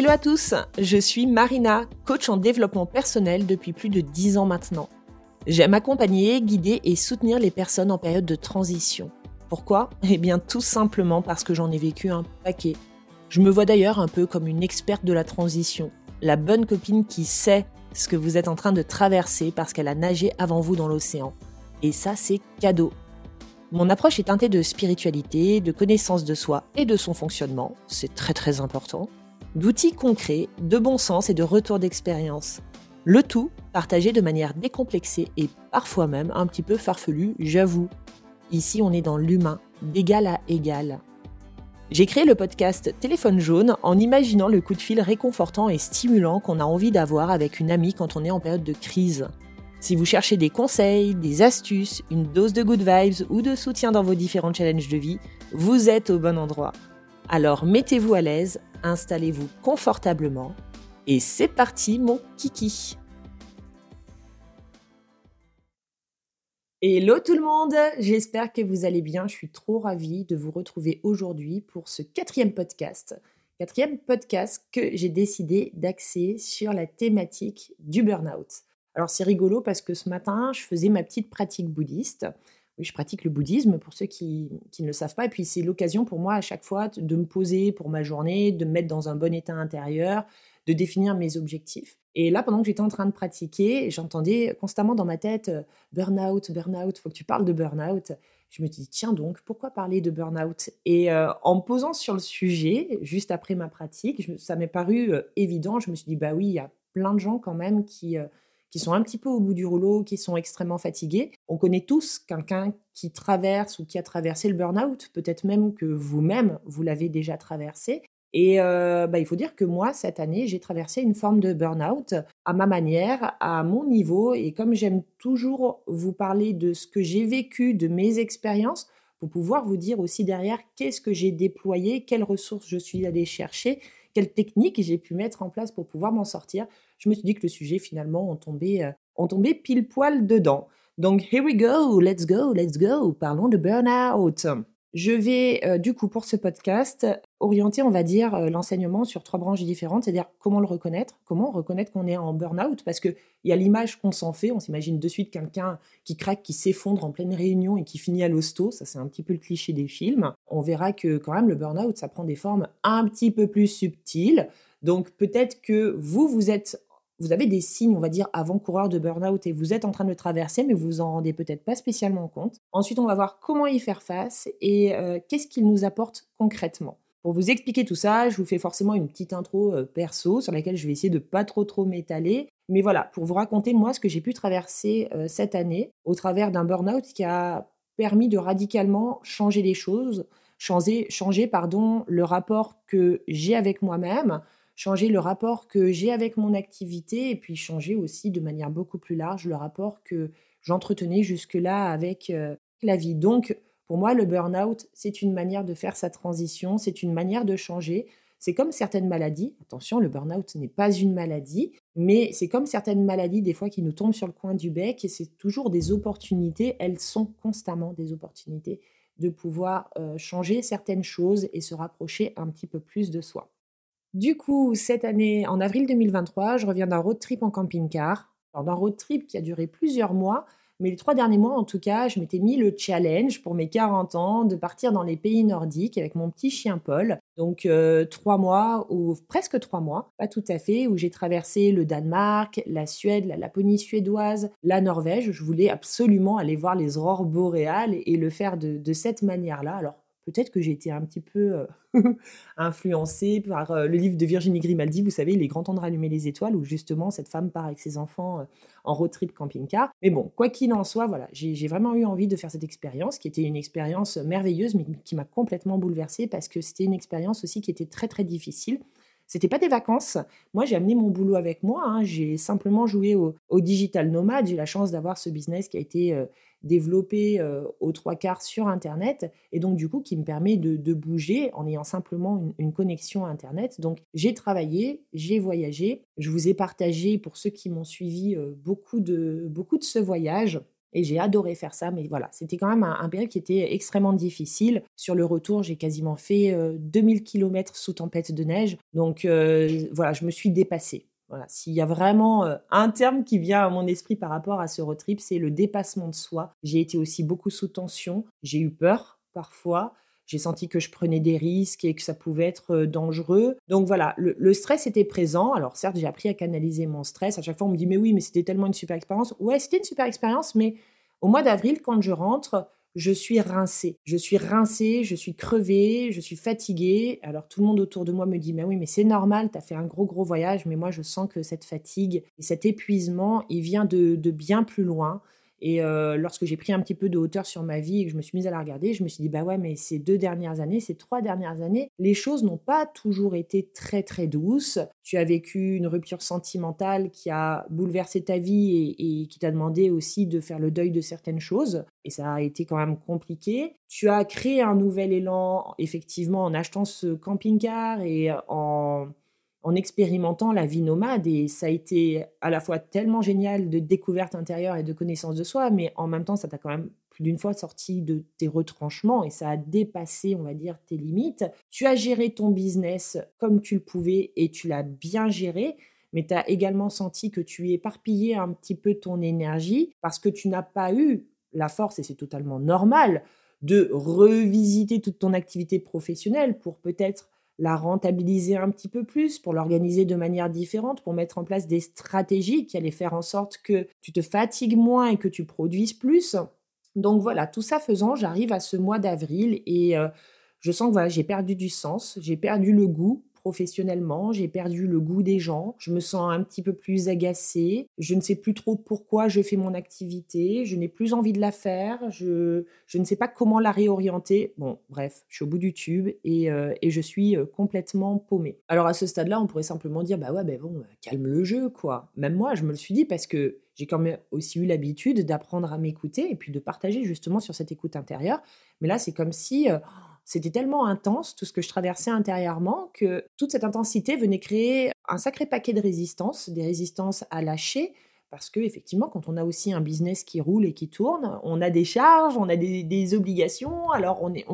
Hello à tous, je suis Marina, coach en développement personnel depuis plus de 10 ans maintenant. J'aime accompagner, guider et soutenir les personnes en période de transition. Pourquoi? Eh bien tout simplement parce que j'en ai vécu un paquet. Je me vois d'ailleurs un peu comme une experte de la transition, la bonne copine qui sait ce que vous êtes en train de traverser parce qu'elle a nagé avant vous dans l'océan. Et ça c'est cadeau. Mon approche est teintée de spiritualité, de connaissance de soi et de son fonctionnement, c'est très très important d'outils concrets, de bon sens et de retour d'expérience. Le tout partagé de manière décomplexée et parfois même un petit peu farfelu, j'avoue. Ici, on est dans l'humain, d'égal à égal. J'ai créé le podcast Téléphone jaune en imaginant le coup de fil réconfortant et stimulant qu'on a envie d'avoir avec une amie quand on est en période de crise. Si vous cherchez des conseils, des astuces, une dose de good vibes ou de soutien dans vos différents challenges de vie, vous êtes au bon endroit. Alors mettez-vous à l'aise, installez-vous confortablement et c'est parti mon kiki. Hello tout le monde, j'espère que vous allez bien. Je suis trop ravie de vous retrouver aujourd'hui pour ce quatrième podcast. Quatrième podcast que j'ai décidé d'axer sur la thématique du burn-out. Alors c'est rigolo parce que ce matin, je faisais ma petite pratique bouddhiste je pratique le bouddhisme pour ceux qui, ne le savent pas. Et puis c'est l'occasion pour moi à chaque fois de me poser pour ma journée, de me mettre dans un bon état intérieur, de définir mes objectifs. Et là, pendant que j'étais en train de pratiquer, j'entendais constamment dans ma tête euh, burn-out, burn-out, faut que tu parles de burn-out. Je me dis, tiens donc, pourquoi parler de burn-out? Et euh, en me posant sur le sujet, juste après ma pratique, ça m'est paru euh, évident. Je me suis dit, bah oui, il y a plein de gens quand même qui qui sont un petit peu au bout du rouleau, qui sont extrêmement fatigués. On connaît tous quelqu'un qui traverse ou qui a traversé le burn-out, peut-être même que vous-même, vous, l'avez déjà traversé. Et euh, bah, il faut dire que moi, cette année, j'ai traversé une forme de burn-out à ma manière, à mon niveau. Et comme j'aime toujours vous parler de ce que j'ai vécu, de mes expériences, pour pouvoir vous dire aussi derrière qu'est-ce que j'ai déployé, quelles ressources je suis allée chercher, quelles techniques j'ai pu mettre en place pour pouvoir m'en sortir, je me suis dit que le sujet finalement on tombait, euh, tombait pile poil dedans. Donc here we go, let's go, let's go, parlons de burn-out. Je vais euh, du coup pour ce podcast orienter, on va dire, euh, l'enseignement sur trois branches différentes, c'est-à-dire comment le reconnaître, comment reconnaître qu'on est en burn-out, parce qu'il y a l'image qu'on s'en fait, on s'imagine de suite quelqu'un qui craque, qui s'effondre en pleine réunion et qui finit à l'hosto, ça c'est un petit peu le cliché des films. On verra que quand même le burn-out, ça prend des formes un petit peu plus subtiles. Donc peut-être que vous, vous êtes vous avez des signes, on va dire, avant-coureurs de burn-out et vous êtes en train de le traverser, mais vous vous en rendez peut-être pas spécialement compte. Ensuite, on va voir comment y faire face et euh, qu'est-ce qu'il nous apporte concrètement. Pour vous expliquer tout ça, je vous fais forcément une petite intro euh, perso sur laquelle je vais essayer de pas trop trop m'étaler. Mais voilà, pour vous raconter moi ce que j'ai pu traverser euh, cette année au travers d'un burn-out qui a permis de radicalement changer les choses, changer, pardon, le rapport que j'ai avec moi-même, changer le rapport que j'ai avec mon activité et puis changer aussi de manière beaucoup plus large le rapport que j'entretenais jusque-là avec euh, la vie. Donc, pour moi, le burn-out, c'est une manière de faire sa transition, c'est une manière de changer. C'est comme certaines maladies. Attention, le burn-out n'est pas une maladie, mais c'est comme certaines maladies, des fois, qui nous tombent sur le coin du bec et c'est toujours des opportunités. Elles sont constamment des opportunités de pouvoir euh, changer certaines choses et se rapprocher un petit peu plus de soi. Du coup, cette année, en avril 2023, je reviens d'un road trip en camping-car. d'un road trip qui a duré plusieurs mois, mais les trois derniers mois, en tout cas, je m'étais mis le challenge pour mes 40 ans de partir dans les pays nordiques avec mon petit chien Paul. Donc euh, trois mois ou presque trois mois, pas tout à fait, où j'ai traversé le Danemark, la Suède, la Laponie suédoise, la Norvège. Je voulais absolument aller voir les aurores boréales et, le faire de, de cette manière-là. Alors peut-être que j'ai été un petit peu euh, influencée par euh, le livre de Virginie Grimaldi, vous savez, Il est grand temps de rallumer les étoiles, où justement cette femme part avec ses enfants euh, en road trip camping-car. Mais bon, quoi qu'il en soit, voilà, j'ai vraiment eu envie de faire cette expérience, qui était une expérience merveilleuse, mais qui m'a complètement bouleversée, parce que c'était une expérience aussi qui était très très difficile. C'était pas des vacances. Moi, j'ai amené mon boulot avec moi. Hein. J'ai simplement joué au, digital nomade. J'ai la chance d'avoir ce business qui a été développé euh, aux trois quarts sur Internet et donc du coup qui me permet de, bouger en ayant simplement une, connexion Internet. Donc j'ai travaillé, j'ai voyagé, je vous ai partagé pour ceux qui m'ont suivi euh, beaucoup, de, beaucoup de ce voyage. Et j'ai adoré faire ça, mais voilà, c'était quand même un, période qui était extrêmement difficile. Sur le retour, j'ai quasiment fait 2000 km sous tempête de neige. Donc voilà, je me suis dépassée. Voilà, s'il y a vraiment un terme qui vient à mon esprit par rapport à ce road trip, c'est le dépassement de soi. J'ai été aussi beaucoup sous tension, j'ai eu peur parfois, j'ai senti que je prenais des risques et que ça pouvait être dangereux. Donc voilà, le, stress était présent. Alors certes, j'ai appris à canaliser mon stress. À chaque fois, on me dit mais oui, mais c'était tellement une super expérience. Ouais, c'était une super expérience, mais au mois d'avril, quand je rentre, je suis rincée. Je suis rincée, je suis crevée, je suis fatiguée. Alors tout le monde autour de moi me dit, mais oui, mais c'est normal, tu as fait un gros, gros voyage, mais moi je sens que cette fatigue et cet épuisement, il vient de bien plus loin. Et euh, lorsque j'ai pris un petit peu de hauteur sur ma vie et que je me suis mise à la regarder, je me suis dit, bah ouais, mais ces deux dernières années, ces trois dernières années, les choses n'ont pas toujours été très très douces. Tu as vécu une rupture sentimentale qui a bouleversé ta vie et, qui t'a demandé aussi de faire le deuil de certaines choses. Et ça a été quand même compliqué. Tu as créé un nouvel élan, effectivement, en achetant ce camping-car et en en expérimentant la vie nomade et ça a été à la fois tellement génial de découverte intérieure et de connaissance de soi, mais en même temps, ça t'a quand même plus d'une fois sorti de tes retranchements et ça a dépassé, on va dire, tes limites. Tu as géré ton business comme tu le pouvais et tu l'as bien géré, mais tu as également senti que tu éparpillais un petit peu ton énergie parce que tu n'as pas eu la force, et c'est totalement normal, de revisiter toute ton activité professionnelle pour peut-être la rentabiliser un petit peu plus, pour l'organiser de manière différente, pour mettre en place des stratégies qui allaient faire en sorte que tu te fatigues moins et que tu produises plus. Donc voilà, tout ça faisant, j'arrive à ce mois d'avril et euh, je sens que voilà, j'ai perdu du sens, j'ai perdu le goût professionnellement, j'ai perdu le goût des gens, je me sens un petit peu plus agacée, je ne sais plus trop pourquoi je fais mon activité, je n'ai plus envie de la faire, je, je ne sais pas comment la réorienter. Bon, bref, je suis au bout du tube et, euh, et je suis euh, complètement paumée. Alors à ce stade-là, on pourrait simplement dire, bah ouais, ben bon, calme le jeu, quoi. Même moi, je me le suis dit parce que j'ai quand même aussi eu l'habitude d'apprendre à m'écouter et puis de partager justement sur cette écoute intérieure. Mais là, c'est comme si... Euh, c'était tellement intense, tout ce que je traversais intérieurement, que toute cette intensité venait créer un sacré paquet de résistances, des résistances à lâcher, parce que effectivement, quand on a aussi un business qui roule et qui tourne, on a des charges, on a des, obligations. Alors on est,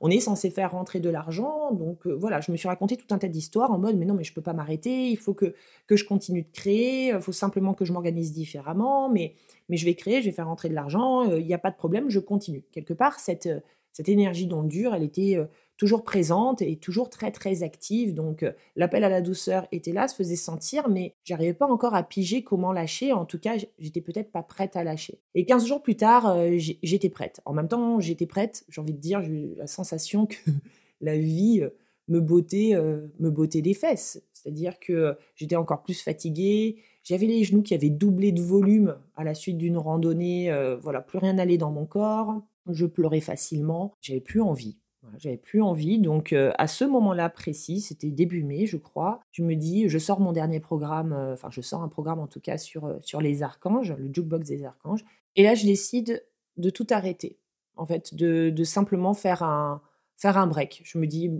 on, est censé faire rentrer de l'argent. Donc euh, voilà, je me suis raconté tout un tas d'histoires en mode mais non mais je peux pas m'arrêter. Il faut que que je continue de créer. Il faut simplement que je m'organise différemment. Mais mais je vais créer, je vais faire rentrer de l'argent. Euh, il n'y a pas de problème, je continue. Quelque part cette cette énergie dur, elle était toujours présente et toujours très très active. Donc l'appel à la douceur était là, se faisait sentir, mais j'arrivais pas encore à piger comment lâcher. En tout cas, j'étais peut-être pas prête à lâcher. Et 15 jours plus tard, j'étais prête. En même temps, j'étais prête. J'ai envie de dire, j'ai eu la sensation que la vie me bottait, me bottait des fesses. C'est-à-dire que j'étais encore plus fatiguée. J'avais les genoux qui avaient doublé de volume à la suite d'une randonnée. voilà, plus rien n'allait dans mon corps je pleurais facilement, j'avais plus envie. j'avais plus envie. Donc, euh, à ce moment-là précis, c'était début mai, je crois, je me dis, je sors mon dernier programme, euh, enfin, je sors un programme en tout cas sur, euh, sur les archanges, le jukebox des archanges. Et là, je décide de tout arrêter. En fait, de, de simplement faire un, faire un break. Je me dis,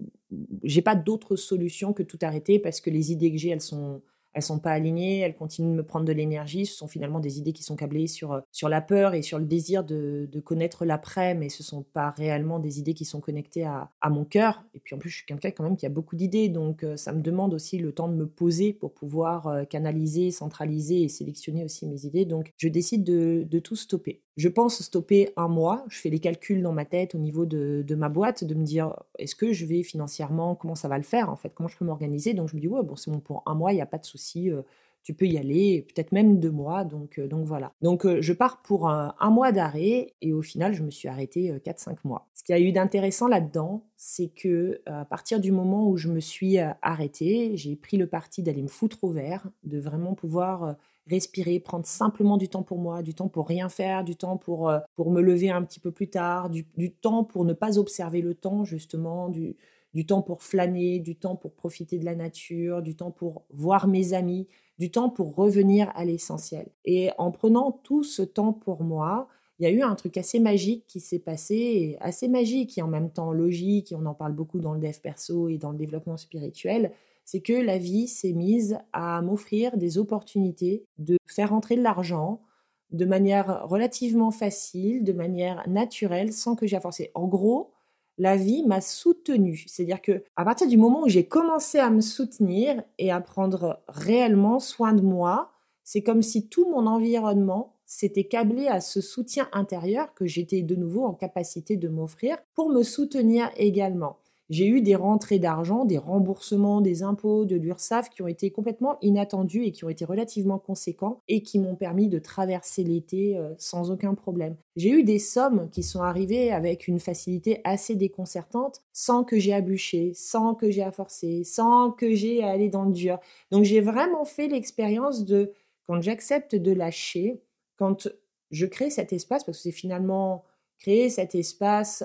j'ai pas d'autre solution que tout arrêter parce que les idées que j'ai, elles sont, elles sont pas alignées, elles continuent de me prendre de l'énergie. Ce sont finalement des idées qui sont câblées sur, euh, sur la peur et sur le désir de, de connaître l'après, mais ce sont pas réellement des idées qui sont connectées à, à mon cœur. Et puis en plus, je suis quelqu'un quand même qui a beaucoup d'idées, donc euh, ça me demande aussi le temps de me poser pour pouvoir euh, canaliser, centraliser et sélectionner aussi mes idées. Donc je décide de, de tout stopper. Je pense stopper un mois. Je fais les calculs dans ma tête au niveau de, de ma boîte, de me dire est-ce que je vais financièrement, comment ça va le faire en fait, comment je peux m'organiser? Donc je me dis ouais bon c'est bon pour un mois, il n'y a pas de souci euh, tu peux y aller, peut-être même deux mois. Donc, euh, donc voilà. Donc euh, je pars pour un, mois d'arrêt et au final, je me suis arrêtée 4-5 mois. Ce qu'il y a eu d'intéressant là-dedans, c'est que à partir du moment où je me suis arrêtée, j'ai pris le parti d'aller me foutre au vert, de vraiment pouvoir respirer, prendre simplement du temps pour moi, du temps pour rien faire, du temps pour, pour me lever un petit peu plus tard, du, du temps pour ne pas observer le temps justement, du, du temps pour flâner, du temps pour profiter de la nature, du temps pour voir mes amis, du temps pour revenir à l'essentiel. Et en prenant tout ce temps pour moi, il y a eu un truc assez magique qui s'est passé, assez magique et en même temps logique, et on en parle beaucoup dans le dev perso et dans le développement spirituel, c'est que la vie s'est mise à m'offrir des opportunités de faire entrer de l'argent, de manière relativement facile, de manière naturelle, sans que j'ai à. En gros, la vie m'a soutenue. C'est-à-dire que à partir du moment où j'ai commencé à me soutenir et à prendre réellement soin de moi, c'est comme si tout mon environnement s'était câblé à ce soutien intérieur que j'étais de nouveau en capacité de m'offrir pour me soutenir également j'ai eu des rentrées d'argent, des remboursements des impôts de l'URSSAF qui ont été complètement inattendus et qui ont été relativement conséquents et qui m'ont permis de traverser l'été euh, sans aucun problème. J'ai eu des sommes qui sont arrivées avec une facilité assez déconcertante sans que j'ai à bûcher, sans que j'ai à forcer, sans que j'ai à aller dans le dur. Donc j'ai vraiment fait l'expérience de quand j'accepte de lâcher, quand je crée cet espace, parce que c'est finalement créer cet espace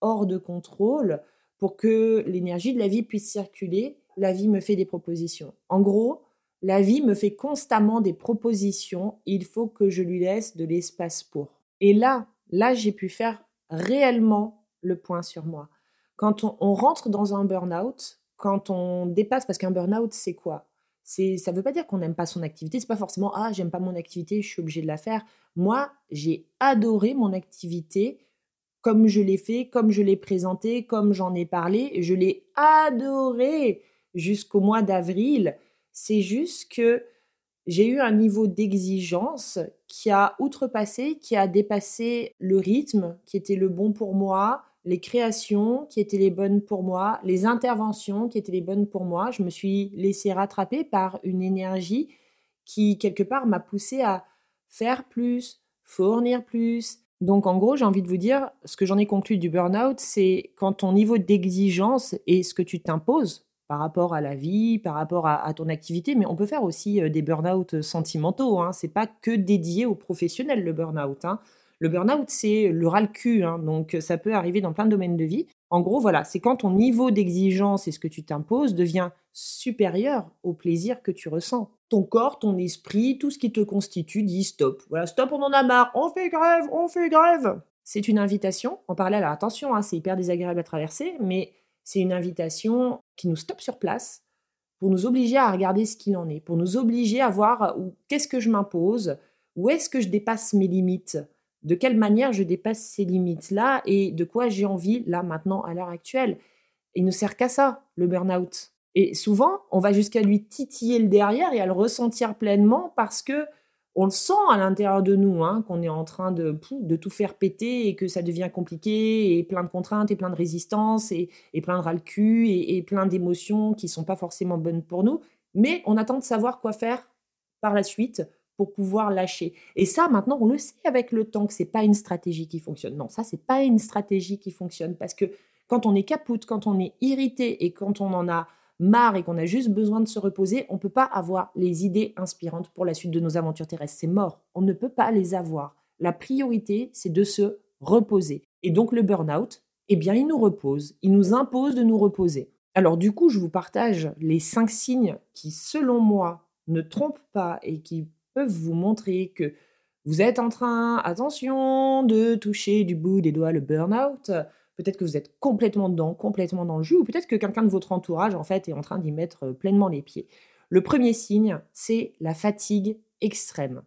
hors de contrôle, pour que l'énergie de la vie puisse circuler, la vie me fait des propositions. En gros, la vie me fait constamment des propositions, il faut que je lui laisse de l'espace pour. Et là, là, j'ai pu faire réellement le point sur moi. Quand on, rentre dans un burn-out, quand on dépasse, parce qu'un burn-out, c'est quoi? C'est, ça ne veut pas dire qu'on n'aime pas son activité. C'est pas forcément ah j'aime pas mon activité, je suis obligé de la faire. Moi, j'ai adoré mon activité comme je l'ai fait, comme je l'ai présenté, comme j'en ai parlé. Je l'ai adoré jusqu'au mois d'avril. C'est juste que j'ai eu un niveau d'exigence qui a outrepassé, qui a dépassé le rythme qui était le bon pour moi, les créations qui étaient les bonnes pour moi, les interventions qui étaient les bonnes pour moi. Je me suis laissé rattraper par une énergie qui, quelque part, m'a poussé à faire plus, fournir plus, donc en gros, j'ai envie de vous dire, ce que j'en ai conclu du burn-out, c'est quand ton niveau d'exigence et ce que tu t'imposes par rapport à la vie, par rapport à, ton activité, mais on peut faire aussi euh, des burn-out sentimentaux. Hein. C'est pas que dédié aux professionnels le burn-out. Hein. Le burn-out, c'est le ras cul, hein. donc ça peut arriver dans plein de domaines de vie. En gros, voilà, c'est quand ton niveau d'exigence et ce que tu t'imposes devient supérieur au plaisir que tu ressens ton corps, ton esprit, tout ce qui te constitue dit stop. Voilà, stop, on en a marre, on fait grève, on fait grève. C'est une invitation, en parallèle, alors attention, hein, c'est hyper désagréable à traverser, mais c'est une invitation qui nous stoppe sur place pour nous obliger à regarder ce qu'il en est, pour nous obliger à voir qu'est-ce que je m'impose, où est-ce que je dépasse mes limites, de quelle manière je dépasse ces limites-là et de quoi j'ai envie là maintenant à l'heure actuelle. Il ne sert qu'à ça, le burn-out. Et souvent, on va jusqu'à lui titiller le derrière et à le ressentir pleinement parce que on le sent à l'intérieur de nous, hein, qu'on est en train de, tout faire péter et que ça devient compliqué et plein de contraintes et plein de résistances et, plein de ras cul et, plein d'émotions qui sont pas forcément bonnes pour nous. Mais on attend de savoir quoi faire par la suite pour pouvoir lâcher. Et ça, maintenant, on le sait avec le temps que c'est pas une stratégie qui fonctionne. Non, ça, c'est pas une stratégie qui fonctionne parce que quand on est capoute, quand on est irrité et quand on en a marre et qu'on a juste besoin de se reposer, on ne peut pas avoir les idées inspirantes pour la suite de nos aventures terrestres. C'est mort. On ne peut pas les avoir. La priorité, c'est de se reposer. Et donc le burn-out, eh bien, il nous repose. Il nous impose de nous reposer. Alors du coup, je vous partage les cinq signes qui, selon moi, ne trompent pas et qui peuvent vous montrer que vous êtes en train, attention, de toucher du bout des doigts le burn-out. Peut-être que vous êtes complètement dedans, complètement dans le jus, ou peut-être que quelqu'un de votre entourage, en fait, est en train d'y mettre euh, pleinement les pieds. Le premier signe, c'est la fatigue extrême.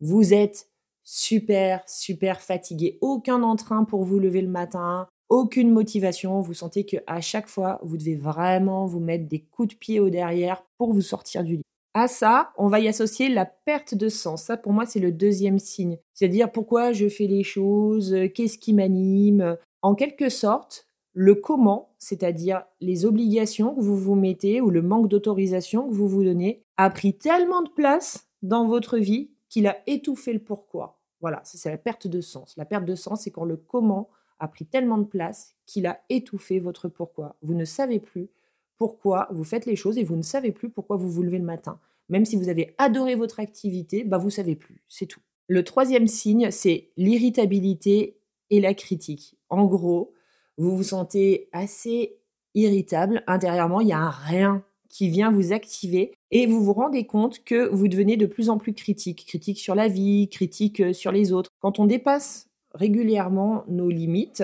Vous êtes super, super fatigué. Aucun entrain pour vous lever le matin, aucune motivation. Vous sentez qu'à chaque fois, vous devez vraiment vous mettre des coups de pied au derrière pour vous sortir du lit. À ça, on va y associer la perte de sens. Ça, pour moi, c'est le deuxième signe. C'est-à-dire pourquoi je fais les choses, euh, qu'est-ce qui m'anime, en quelque sorte, le comment, c'est-à-dire les obligations que vous vous mettez ou le manque d'autorisation que vous vous donnez, a pris tellement de place dans votre vie qu'il a étouffé le pourquoi. Voilà, c'est la perte de sens. La perte de sens, c'est quand le comment a pris tellement de place qu'il a étouffé votre pourquoi. Vous ne savez plus pourquoi vous faites les choses et vous ne savez plus pourquoi vous vous levez le matin. Même si vous avez adoré votre activité, bah vous savez plus, c'est tout. Le troisième signe, c'est l'irritabilité et la critique. En gros, vous vous sentez assez irritable intérieurement, il y a un rien qui vient vous activer et vous vous rendez compte que vous devenez de plus en plus critique, critique sur la vie, critique euh, sur les autres. Quand on dépasse régulièrement nos limites,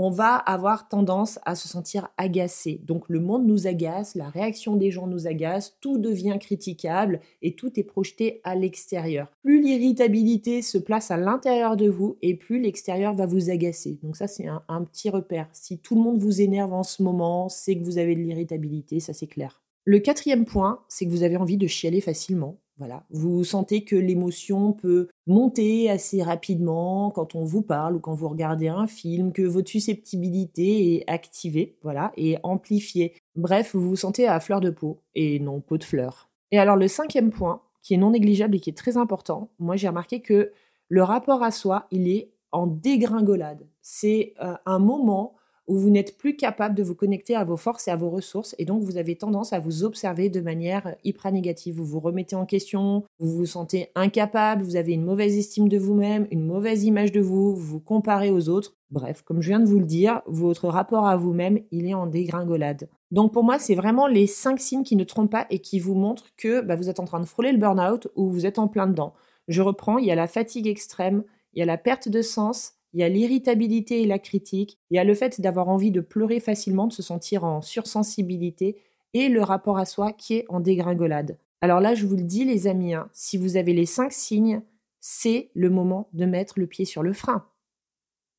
on va avoir tendance à se sentir agacé. Donc le monde nous agace, la réaction des gens nous agace, tout devient critiquable et tout est projeté à l'extérieur. Plus l'irritabilité se place à l'intérieur de vous et plus l'extérieur va vous agacer. Donc ça c'est un, petit repère. Si tout le monde vous énerve en ce moment, c'est que vous avez de l'irritabilité, ça c'est clair. Le quatrième point, c'est que vous avez envie de chialer facilement. Voilà, vous sentez que l'émotion peut monter assez rapidement quand on vous parle ou quand vous regardez un film, que votre susceptibilité est activée, voilà, et amplifiée. Bref, vous vous sentez à fleur de peau et non peau de fleurs. Et alors le cinquième point, qui est non négligeable et qui est très important, moi j'ai remarqué que le rapport à soi, il est en dégringolade. C'est euh, un moment où vous n'êtes plus capable de vous connecter à vos forces et à vos ressources, et donc vous avez tendance à vous observer de manière hyper négative. Vous vous remettez en question, vous vous sentez incapable, vous avez une mauvaise estime de vous-même, une mauvaise image de vous, vous vous comparez aux autres. Bref, comme je viens de vous le dire, votre rapport à vous-même, il est en dégringolade. Donc pour moi, c'est vraiment les cinq signes qui ne trompent pas et qui vous montrent que bah, vous êtes en train de frôler le burn-out ou vous êtes en plein dedans. Je reprends, il y a la fatigue extrême, il y a la perte de sens, il y a l'irritabilité et la critique, il y a le fait d'avoir envie de pleurer facilement, de se sentir en sursensibilité, et le rapport à soi qui est en dégringolade. Alors là, je vous le dis les amis, hein, si vous avez les cinq signes, c'est le moment de mettre le pied sur le frein.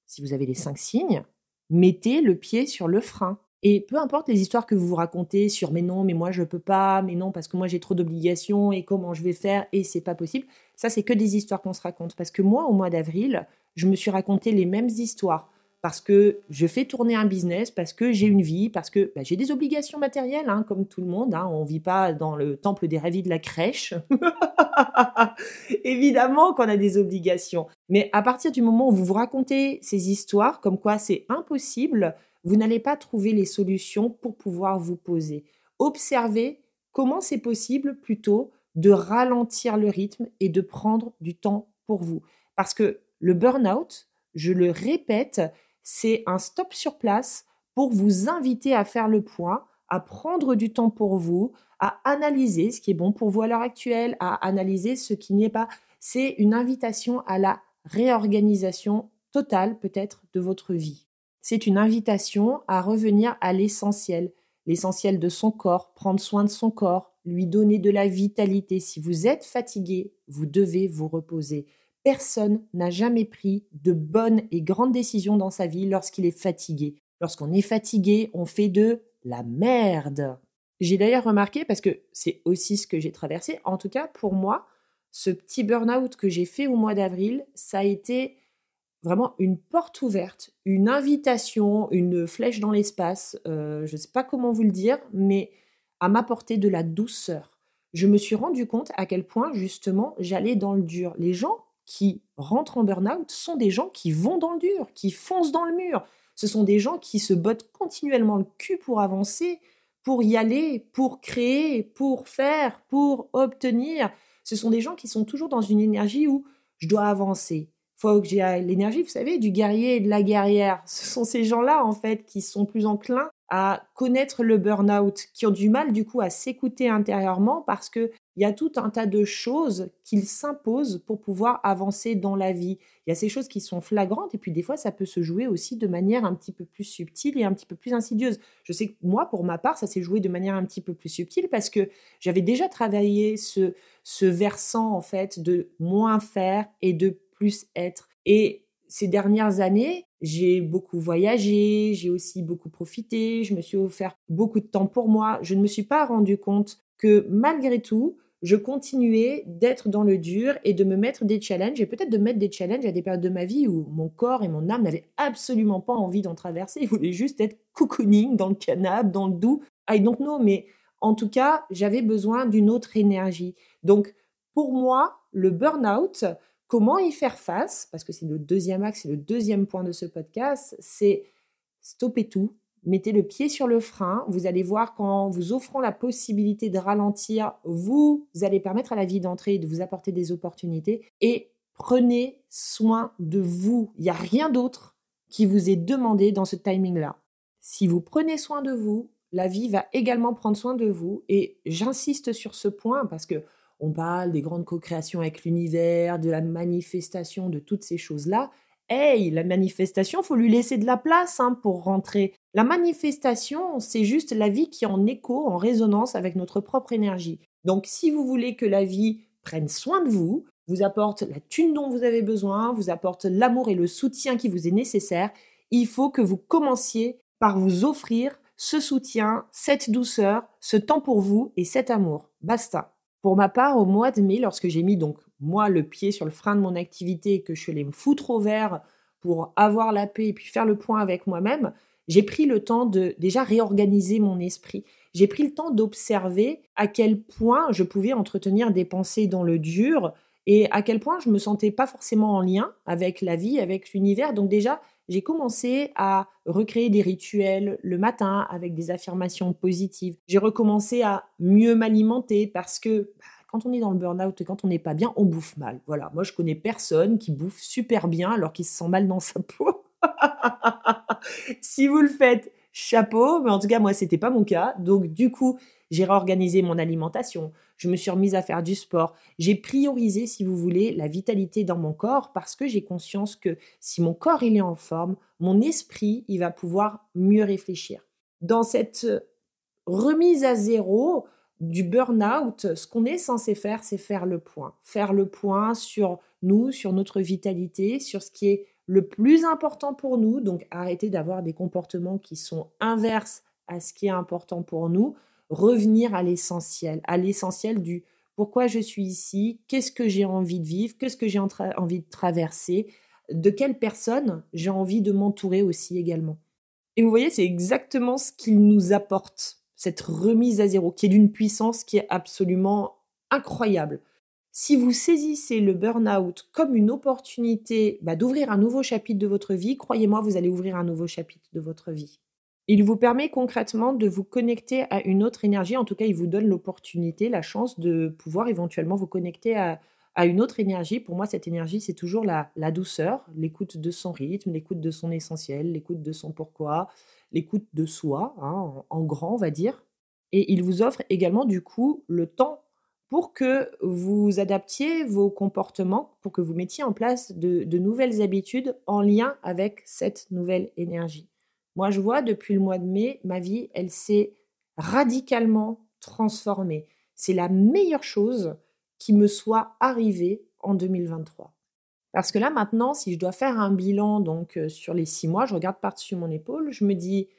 Si vous avez les cinq signes, mettez le pied sur le frein. Et peu importe les histoires que vous vous racontez sur mais non, mais moi je peux pas, mais non parce que moi j'ai trop d'obligations et comment je vais faire et c'est pas possible. Ça c'est que des histoires qu'on se raconte parce que moi au mois d'avril, je me suis raconté les mêmes histoires parce que je fais tourner un business, parce que j'ai une vie, parce que bah, j'ai des obligations matérielles, hein, comme tout le monde. Hein. on ne vit pas dans le temple des rêves de la crèche. Évidemment qu'on a des obligations. Mais à partir du moment où vous vous racontez ces histoires, comme quoi c'est impossible, vous n'allez pas trouver les solutions pour pouvoir vous poser. Observez comment c'est possible plutôt de ralentir le rythme et de prendre du temps pour vous. Parce que le burn-out, je le répète, c'est un stop sur place pour vous inviter à faire le point, à prendre du temps pour vous, à analyser ce qui est bon pour vous à l'heure actuelle, à analyser ce qui n'est pas. C'est une invitation à la réorganisation totale peut-être de votre vie. C'est une invitation à revenir à l'essentiel, l'essentiel de son corps, prendre soin de son corps, lui donner de la vitalité. Si vous êtes fatigué, vous devez vous reposer. Personne n'a jamais pris de bonnes et grandes décisions dans sa vie lorsqu'il est fatigué. Lorsqu'on est fatigué, on fait de la merde. J'ai d'ailleurs remarqué, parce que c'est aussi ce que j'ai traversé, en tout cas pour moi, ce petit burn-out que j'ai fait au mois d'avril, ça a été vraiment une porte ouverte, une invitation, une flèche dans l'espace, euh, je ne sais pas comment vous le dire, mais à m'apporter de la douceur. Je me suis rendu compte à quel point justement j'allais dans le dur. Les gens qui rentrent en burn-out sont des gens qui vont dans le dur, qui foncent dans le mur. Ce sont des gens qui se bottent continuellement le cul pour avancer, pour y aller, pour créer, pour faire, pour obtenir. Ce sont des gens qui sont toujours dans une énergie où je dois avancer. Faut que j'ai l'énergie, vous savez, du guerrier et de la guerrière. Ce sont ces gens-là, en fait, qui sont plus enclins à connaître le burn-out, qui ont du mal, du coup, à s'écouter intérieurement parce que il y a tout un tas de choses qu'ils s'imposent pour pouvoir avancer dans la vie. Il y a ces choses qui sont flagrantes et puis des fois ça peut se jouer aussi de manière un petit peu plus subtile et un petit peu plus insidieuse. Je sais que moi pour ma part ça s'est joué de manière un petit peu plus subtile parce que j'avais déjà travaillé ce ce versant en fait de moins faire et de plus être et ces dernières années, j'ai beaucoup voyagé, j'ai aussi beaucoup profité, je me suis offert beaucoup de temps pour moi. Je ne me suis pas rendu compte que malgré tout, je continuais d'être dans le dur et de me mettre des challenges et peut-être de mettre des challenges à des périodes de ma vie où mon corps et mon âme n'avaient absolument pas envie d'en traverser. Ils voulaient juste être cocooning dans le canapé, dans le doux. I don't know, mais en tout cas, j'avais besoin d'une autre énergie. Donc, pour moi, le burn-out, comment y faire face, parce que c'est le deuxième axe, c'est le deuxième point de ce podcast, c'est stopper tout, mettez le pied sur le frein. Vous allez voir qu'en vous offrant la possibilité de ralentir, vous allez permettre à la vie d'entrer et de vous apporter des opportunités. Et prenez soin de vous. Il n'y a rien d'autre qui vous est demandé dans ce timing-là. Si vous prenez soin de vous, la vie va également prendre soin de vous. Et j'insiste sur ce point parce que on parle des grandes co-créations avec l'univers, de la manifestation, de toutes ces choses-là. Hey, la manifestation, faut lui laisser de la place hein, pour rentrer. La manifestation, c'est juste la vie qui est en écho, en résonance avec notre propre énergie. Donc, si vous voulez que la vie prenne soin de vous, vous apporte la thune dont vous avez besoin, vous apporte l'amour et le soutien qui vous est nécessaire, il faut que vous commenciez par vous offrir ce soutien, cette douceur, ce temps pour vous et cet amour. Basta. Pour ma part, au mois de mai, lorsque j'ai mis donc moi le pied sur le frein de mon activité et que je suis allée me foutre au vert pour avoir la paix et puis faire le point avec moi-même, j'ai pris le temps de déjà réorganiser mon esprit. J'ai pris le temps d'observer à quel point je pouvais entretenir des pensées dans le dur et à quel point je me sentais pas forcément en lien avec la vie, avec l'univers. Donc déjà, j'ai commencé à recréer des rituels le matin avec des affirmations positives. J'ai recommencé à mieux m'alimenter parce que bah, quand on est dans le burn-out et quand on n'est pas bien, on bouffe mal. Voilà, moi je connais personne qui bouffe super bien alors qu'il se sent mal dans sa peau. si vous le faites, chapeau, mais en tout cas moi c'était pas mon cas. Donc du coup, j'ai réorganisé mon alimentation, je me suis remise à faire du sport, j'ai priorisé, si vous voulez, la vitalité dans mon corps parce que j'ai conscience que si mon corps il est en forme, mon esprit il va pouvoir mieux réfléchir. Dans cette remise à zéro du burn-out, ce qu'on est censé faire, c'est faire le point. Faire le point sur nous, sur notre vitalité, sur ce qui est le plus important pour nous. Donc arrêter d'avoir des comportements qui sont inverses à ce qui est important pour nous, revenir à l'essentiel, à l'essentiel du pourquoi je suis ici, qu'est-ce que j'ai envie de vivre, qu'est-ce que j'ai envie de traverser, de quelle personne j'ai envie de m'entourer aussi également. Et vous voyez, c'est exactement ce qu'il nous apporte, cette remise à zéro, qui est d'une puissance qui est absolument incroyable. Si vous saisissez le burn-out comme une opportunité bah, d'ouvrir un nouveau chapitre de votre vie, croyez-moi, vous allez ouvrir un nouveau chapitre de votre vie. Il vous permet concrètement de vous connecter à une autre énergie. En tout cas, il vous donne l'opportunité, la chance de pouvoir éventuellement vous connecter à, une autre énergie. Pour moi, cette énergie, c'est toujours la, douceur, l'écoute de son rythme, l'écoute de son essentiel, l'écoute de son pourquoi, l'écoute de soi, hein, en, grand, on va dire. Et il vous offre également, du coup, le temps pour que vous adaptiez vos comportements, pour que vous mettiez en place de nouvelles habitudes en lien avec cette nouvelle énergie. Moi, je vois depuis le mois de mai, ma vie, elle s'est radicalement transformée. C'est la meilleure chose qui me soit arrivée en 2023. Parce que là, maintenant, si je dois faire un bilan donc euh, sur les six mois, je regarde par-dessus mon épaule, je me dis,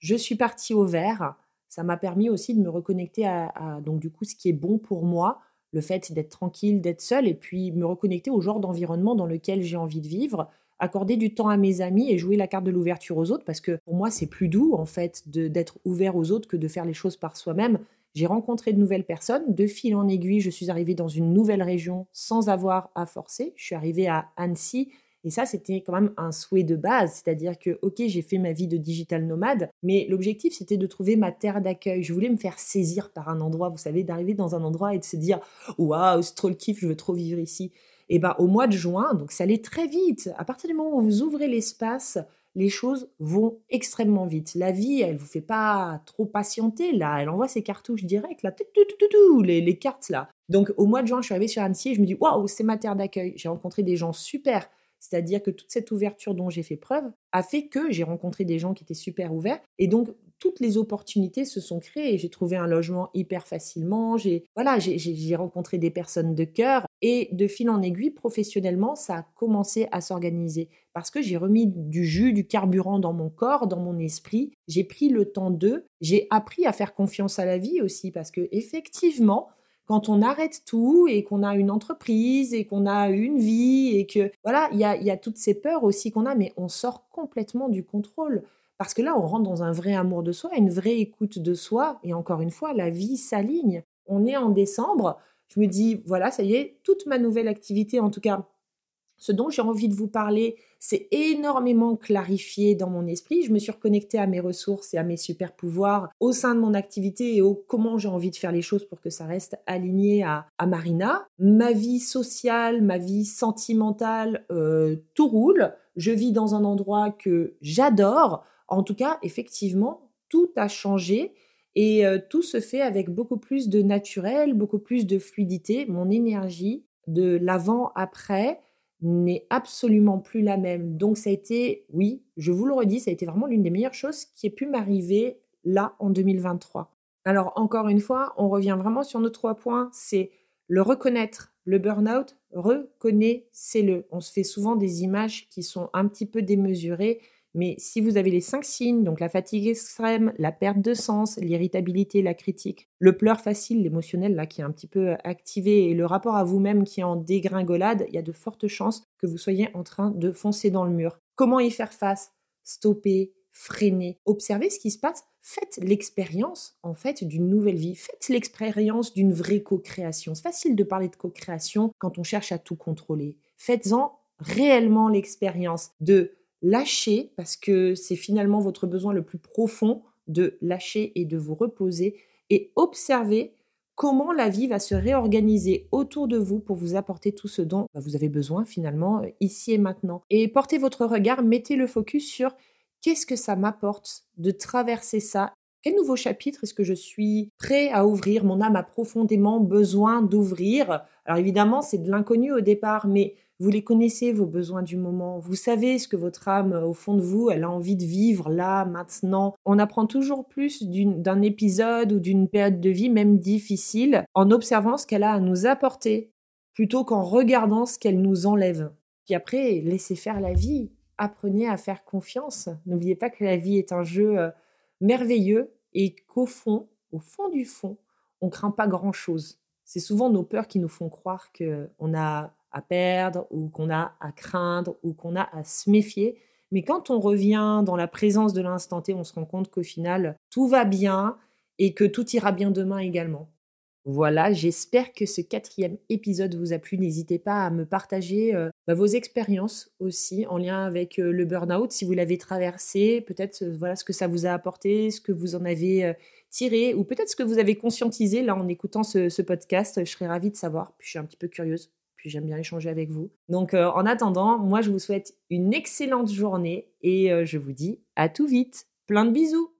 je suis partie au vert. Ça m'a permis aussi de me reconnecter à, donc du coup ce qui est bon pour moi, le fait d'être tranquille, d'être seule, et puis me reconnecter au genre d'environnement dans lequel j'ai envie de vivre, accorder du temps à mes amis et jouer la carte de l'ouverture aux autres parce que pour moi c'est plus doux en fait d'être ouvert aux autres que de faire les choses par soi-même. J'ai rencontré de nouvelles personnes, de fil en aiguille, je suis arrivée dans une nouvelle région sans avoir à forcer. Je suis arrivée à Annecy et ça c'était quand même un souhait de base, c'est-à-dire que OK, j'ai fait ma vie de digital nomade, mais l'objectif c'était de trouver ma terre d'accueil. Je voulais me faire saisir par un endroit, vous savez, d'arriver dans un endroit et de se dire waouh, c'est trop le kiff, je veux trop vivre ici et ben au mois de juin, donc ça allait très vite. À partir du moment où vous ouvrez l'espace, les choses vont extrêmement vite. La vie, elle vous fait pas trop patienter là, elle envoie ses cartouches directes là, les, les cartes là. Donc au mois de juin, je suis arrivée sur Annecy et je me dis waouh, c'est ma terre d'accueil. J'ai rencontré des gens super. C'est-à-dire que toute cette ouverture dont j'ai fait preuve a fait que j'ai rencontré des gens qui étaient super ouverts. Et donc, toutes les opportunités se sont créées. J'ai trouvé un logement hyper facilement. J'ai voilà, j'ai rencontré des personnes de cœur et de fil en aiguille, professionnellement, ça a commencé à s'organiser parce que j'ai remis du jus, du carburant dans mon corps, dans mon esprit. J'ai pris le temps d'eux. J'ai appris à faire confiance à la vie aussi parce que effectivement, quand on arrête tout et qu'on a une entreprise et qu'on a une vie et que voilà, il y a, y a toutes ces peurs aussi qu'on a, mais on sort complètement du contrôle. Parce que là, on rentre dans un vrai amour de soi, une vraie écoute de soi. Et encore une fois, la vie s'aligne. On est en décembre. Je me dis, voilà, ça y est, toute ma nouvelle activité, en tout cas, ce dont j'ai envie de vous parler, c'est énormément clarifié dans mon esprit. Je me suis reconnectée à mes ressources et à mes super pouvoirs au sein de mon activité et au comment j'ai envie de faire les choses pour que ça reste aligné à, Marina. Ma vie sociale, ma vie sentimentale, euh, tout roule. Je vis dans un endroit que j'adore. En tout cas, effectivement, tout a changé et euh, tout se fait avec beaucoup plus de naturel, beaucoup plus de fluidité. Mon énergie de l'avant-après n'est absolument plus la même. Donc ça a été, oui, je vous le redis, ça a été vraiment l'une des meilleures choses qui ait pu m'arriver là en 2023. Alors encore une fois, on revient vraiment sur nos trois points, c'est le reconnaître, le burn-out, reconnaissez-le. On se fait souvent des images qui sont un petit peu démesurées mais si vous avez les cinq signes, donc la fatigue extrême, la perte de sens, l'irritabilité, la critique, le pleur facile, l'émotionnel là qui est un petit peu euh, activé et le rapport à vous-même qui est en dégringolade, il y a de fortes chances que vous soyez en train de foncer dans le mur. Comment y faire face? Stopper, freiner, observer ce qui se passe. Faites l'expérience en fait d'une nouvelle vie. Faites l'expérience d'une vraie co-création. C'est facile de parler de co-création quand on cherche à tout contrôler. Faites-en réellement l'expérience de lâcher, parce que c'est finalement votre besoin le plus profond de lâcher et de vous reposer, et observer comment la vie va se réorganiser autour de vous pour vous apporter tout ce dont bah, vous avez besoin finalement euh, ici et maintenant. Et portez votre regard, mettez le focus sur qu'est-ce que ça m'apporte de traverser ça quel nouveau chapitre est-ce que je suis prêt à ouvrir? Mon âme a profondément besoin d'ouvrir. Alors évidemment, c'est de l'inconnu au départ, mais vous les connaissez, vos besoins du moment. Vous savez ce que votre âme, au fond de vous, elle a envie de vivre là, maintenant. On apprend toujours plus d'un épisode ou d'une période de vie, même difficile, en observant ce qu'elle a à nous apporter, plutôt qu'en regardant ce qu'elle nous enlève. Puis après, laissez faire la vie. Apprenez à faire confiance. N'oubliez pas que la vie est un jeu euh, merveilleux et qu'au fond, au fond du fond, on craint pas grand-chose. C'est souvent nos peurs qui nous font croire qu'on a à perdre ou qu'on a à craindre ou qu'on a à se méfier. Mais quand on revient dans la présence de l'instant T, on se rend compte qu'au final, tout va bien et que tout ira bien demain également. Voilà, j'espère que ce quatrième épisode vous a plu. N'hésitez pas à me partager euh, bah, vos expériences aussi en lien avec euh, le burn-out, si vous l'avez traversé, peut-être euh, voilà ce que ça vous a apporté, ce que vous en avez tiré, ou peut-être ce que vous avez conscientisé là en écoutant ce, ce, podcast. Je serais ravie de savoir. Puis je suis un petit peu curieuse, puis j'aime bien échanger avec vous. Donc en attendant, moi je vous souhaite une excellente journée et je vous dis à tout vite. Plein de bisous